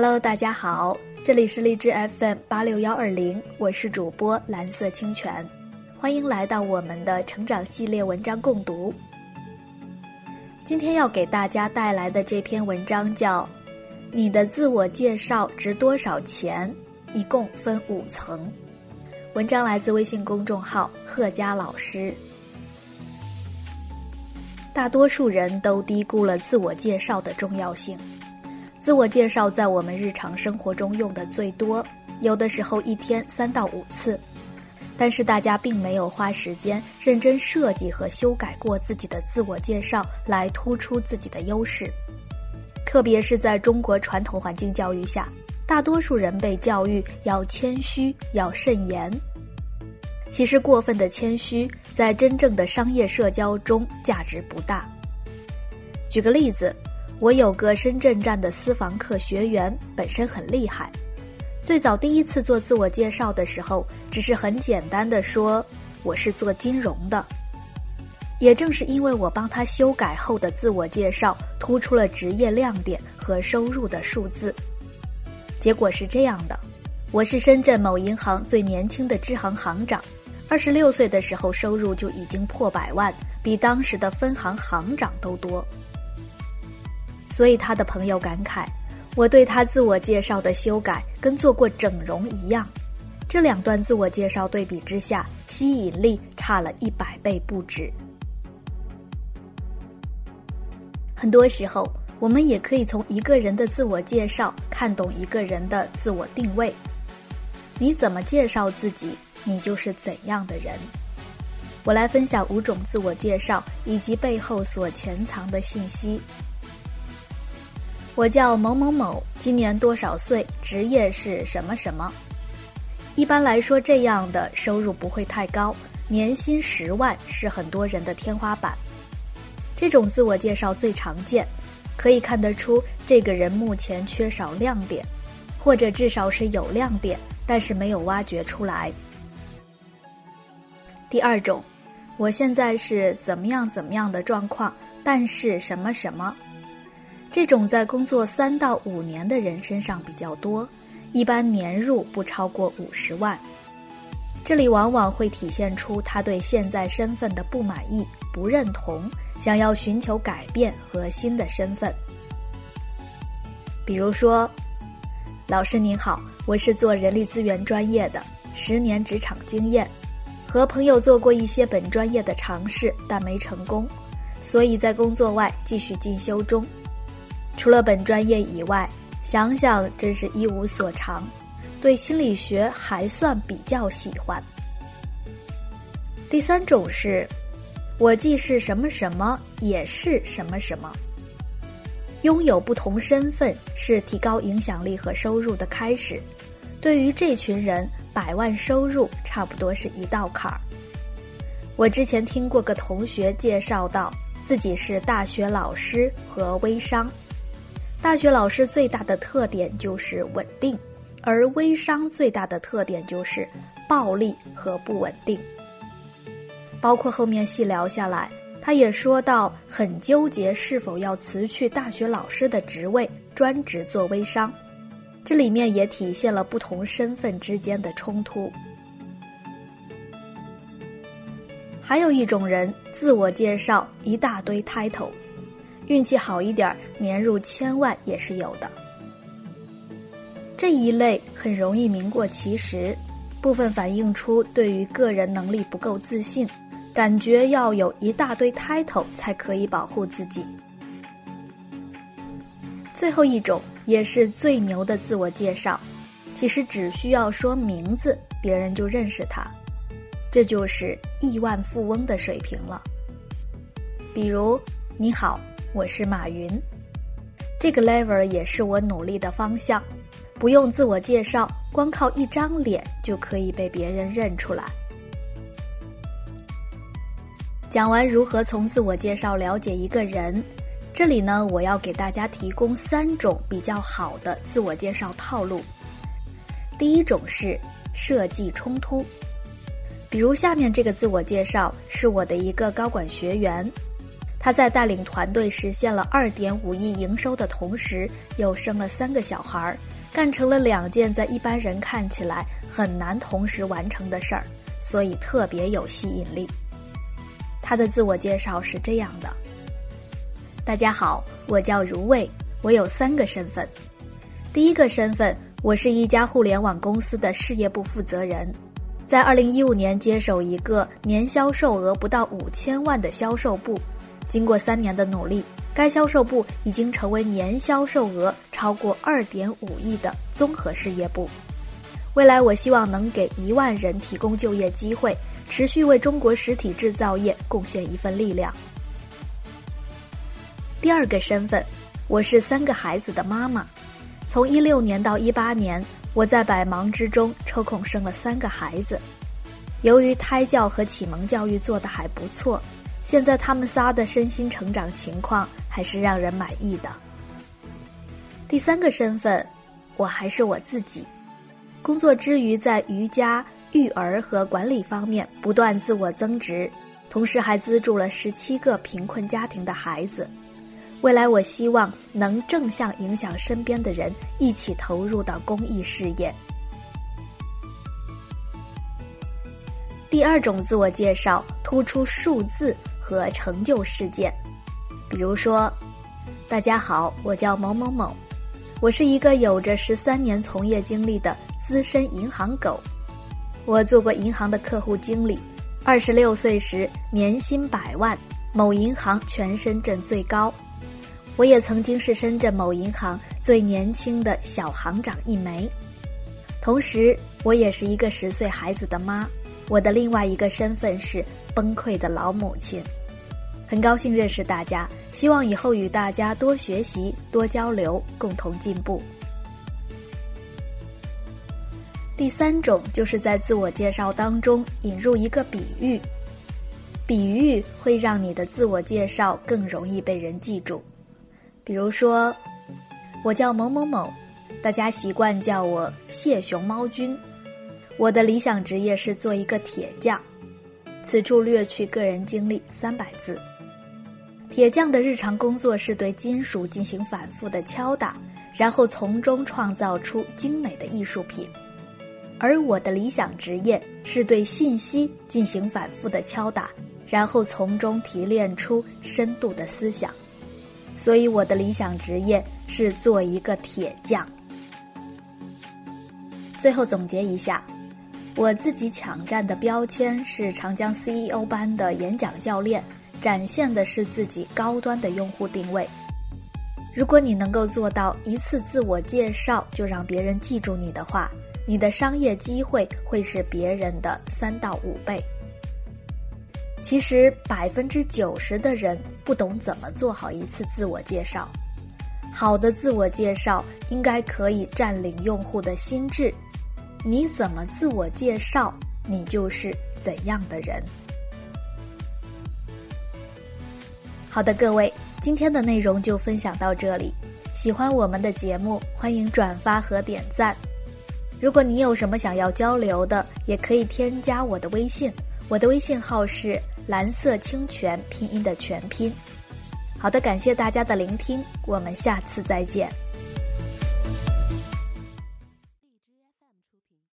Hello，大家好，这里是荔枝 FM 八六幺二零，我是主播蓝色清泉，欢迎来到我们的成长系列文章共读。今天要给大家带来的这篇文章叫《你的自我介绍值多少钱》，一共分五层。文章来自微信公众号贺佳老师。大多数人都低估了自我介绍的重要性。自我介绍在我们日常生活中用的最多，有的时候一天三到五次，但是大家并没有花时间认真设计和修改过自己的自我介绍来突出自己的优势。特别是在中国传统环境教育下，大多数人被教育要谦虚、要慎言。其实过分的谦虚，在真正的商业社交中价值不大。举个例子。我有个深圳站的私房课学员，本身很厉害。最早第一次做自我介绍的时候，只是很简单的说我是做金融的。也正是因为我帮他修改后的自我介绍，突出了职业亮点和收入的数字。结果是这样的：我是深圳某银行最年轻的支行行长，二十六岁的时候收入就已经破百万，比当时的分行行长都多。所以他的朋友感慨，我对他自我介绍的修改跟做过整容一样，这两段自我介绍对比之下，吸引力差了一百倍不止。很多时候，我们也可以从一个人的自我介绍看懂一个人的自我定位。你怎么介绍自己，你就是怎样的人。我来分享五种自我介绍以及背后所潜藏的信息。我叫某某某，今年多少岁？职业是什么什么？一般来说，这样的收入不会太高，年薪十万是很多人的天花板。这种自我介绍最常见，可以看得出这个人目前缺少亮点，或者至少是有亮点，但是没有挖掘出来。第二种，我现在是怎么样怎么样的状况，但是什么什么。这种在工作三到五年的人身上比较多，一般年入不超过五十万。这里往往会体现出他对现在身份的不满意、不认同，想要寻求改变和新的身份。比如说，老师您好，我是做人力资源专业的，十年职场经验，和朋友做过一些本专业的尝试，但没成功，所以在工作外继续进修中。除了本专业以外，想想真是一无所长。对心理学还算比较喜欢。第三种是，我既是什么什么，也是什么什么。拥有不同身份是提高影响力和收入的开始。对于这群人，百万收入差不多是一道坎儿。我之前听过个同学介绍到，自己是大学老师和微商。大学老师最大的特点就是稳定，而微商最大的特点就是暴利和不稳定。包括后面细聊下来，他也说到很纠结是否要辞去大学老师的职位，专职做微商。这里面也体现了不同身份之间的冲突。还有一种人，自我介绍一大堆 title。运气好一点，年入千万也是有的。这一类很容易名过其实，部分反映出对于个人能力不够自信，感觉要有一大堆 title 才可以保护自己。最后一种也是最牛的自我介绍，其实只需要说名字，别人就认识他，这就是亿万富翁的水平了。比如，你好。我是马云，这个 level 也是我努力的方向，不用自我介绍，光靠一张脸就可以被别人认出来。讲完如何从自我介绍了解一个人，这里呢，我要给大家提供三种比较好的自我介绍套路。第一种是设计冲突，比如下面这个自我介绍是我的一个高管学员。他在带领团队实现了二点五亿营收的同时，又生了三个小孩儿，干成了两件在一般人看起来很难同时完成的事儿，所以特别有吸引力。他的自我介绍是这样的：大家好，我叫如蔚，我有三个身份。第一个身份，我是一家互联网公司的事业部负责人。在二零一五年接手一个年销售额不到五千万的销售部，经过三年的努力，该销售部已经成为年销售额超过二点五亿的综合事业部。未来，我希望能给一万人提供就业机会，持续为中国实体制造业贡献一份力量。第二个身份，我是三个孩子的妈妈，从一六年到一八年。我在百忙之中抽空生了三个孩子，由于胎教和启蒙教育做得还不错，现在他们仨的身心成长情况还是让人满意的。第三个身份，我还是我自己，工作之余在瑜伽、育儿和管理方面不断自我增值，同时还资助了十七个贫困家庭的孩子。未来，我希望能正向影响身边的人，一起投入到公益事业。第二种自我介绍突出数字和成就事件，比如说：“大家好，我叫某某某，我是一个有着十三年从业经历的资深银行狗，我做过银行的客户经理，二十六岁时年薪百万，某银行全深圳最高。”我也曾经是深圳某银行最年轻的小行长一枚，同时我也是一个十岁孩子的妈。我的另外一个身份是崩溃的老母亲。很高兴认识大家，希望以后与大家多学习、多交流，共同进步。第三种就是在自我介绍当中引入一个比喻，比喻会让你的自我介绍更容易被人记住。比如说，我叫某某某，大家习惯叫我谢熊猫君。我的理想职业是做一个铁匠。此处略去个人经历三百字。铁匠的日常工作是对金属进行反复的敲打，然后从中创造出精美的艺术品。而我的理想职业是对信息进行反复的敲打，然后从中提炼出深度的思想。所以，我的理想职业是做一个铁匠。最后总结一下，我自己抢占的标签是长江 CEO 班的演讲教练，展现的是自己高端的用户定位。如果你能够做到一次自我介绍就让别人记住你的话，你的商业机会会是别人的三到五倍。其实百分之九十的人不懂怎么做好一次自我介绍。好的自我介绍应该可以占领用户的心智。你怎么自我介绍，你就是怎样的人。好的，各位，今天的内容就分享到这里。喜欢我们的节目，欢迎转发和点赞。如果你有什么想要交流的，也可以添加我的微信。我的微信号是蓝色清泉拼音的全拼。好的，感谢大家的聆听，我们下次再见。